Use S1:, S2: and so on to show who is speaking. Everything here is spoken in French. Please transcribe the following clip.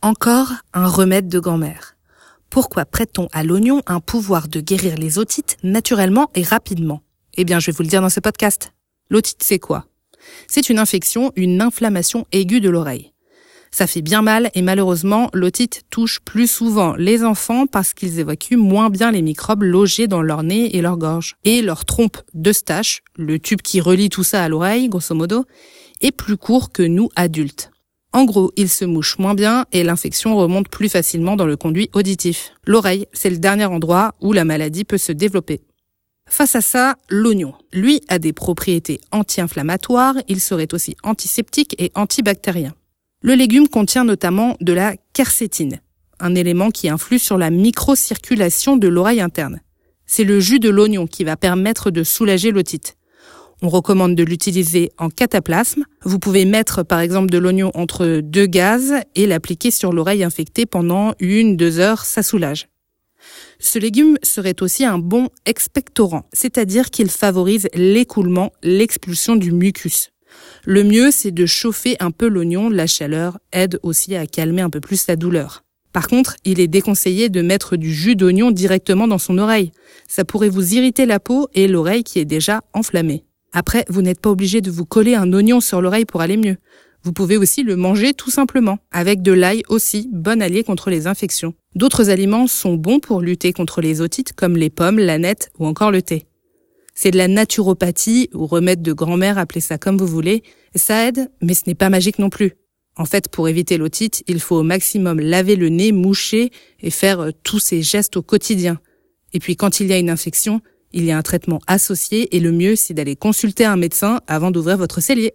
S1: Encore un remède de grand-mère. Pourquoi prête-t-on à l'oignon un pouvoir de guérir les otites naturellement et rapidement? Eh bien, je vais vous le dire dans ce podcast. L'otite, c'est quoi? C'est une infection, une inflammation aiguë de l'oreille. Ça fait bien mal et malheureusement, l'otite touche plus souvent les enfants parce qu'ils évacuent moins bien les microbes logés dans leur nez et leur gorge. Et leur trompe d'Eustache, le tube qui relie tout ça à l'oreille, grosso modo, est plus court que nous adultes. En gros, il se mouche moins bien et l'infection remonte plus facilement dans le conduit auditif. L'oreille, c'est le dernier endroit où la maladie peut se développer. Face à ça, l'oignon. Lui a des propriétés anti-inflammatoires, il serait aussi antiseptique et antibactérien. Le légume contient notamment de la quercétine, un élément qui influe sur la microcirculation de l'oreille interne. C'est le jus de l'oignon qui va permettre de soulager l'otite. On recommande de l'utiliser en cataplasme. Vous pouvez mettre par exemple de l'oignon entre deux gaz et l'appliquer sur l'oreille infectée pendant une, deux heures, ça soulage. Ce légume serait aussi un bon expectorant, c'est-à-dire qu'il favorise l'écoulement, l'expulsion du mucus. Le mieux, c'est de chauffer un peu l'oignon, la chaleur aide aussi à calmer un peu plus la douleur. Par contre, il est déconseillé de mettre du jus d'oignon directement dans son oreille. Ça pourrait vous irriter la peau et l'oreille qui est déjà enflammée. Après, vous n'êtes pas obligé de vous coller un oignon sur l'oreille pour aller mieux. Vous pouvez aussi le manger tout simplement, avec de l'ail aussi, bon allié contre les infections. D'autres aliments sont bons pour lutter contre les otites comme les pommes, la nette ou encore le thé. C'est de la naturopathie ou remède de grand-mère, appelez ça comme vous voulez. Ça aide, mais ce n'est pas magique non plus. En fait, pour éviter l'otite, il faut au maximum laver le nez, moucher et faire euh, tous ces gestes au quotidien. Et puis quand il y a une infection, il y a un traitement associé et le mieux, c'est d'aller consulter un médecin avant d'ouvrir votre cellier.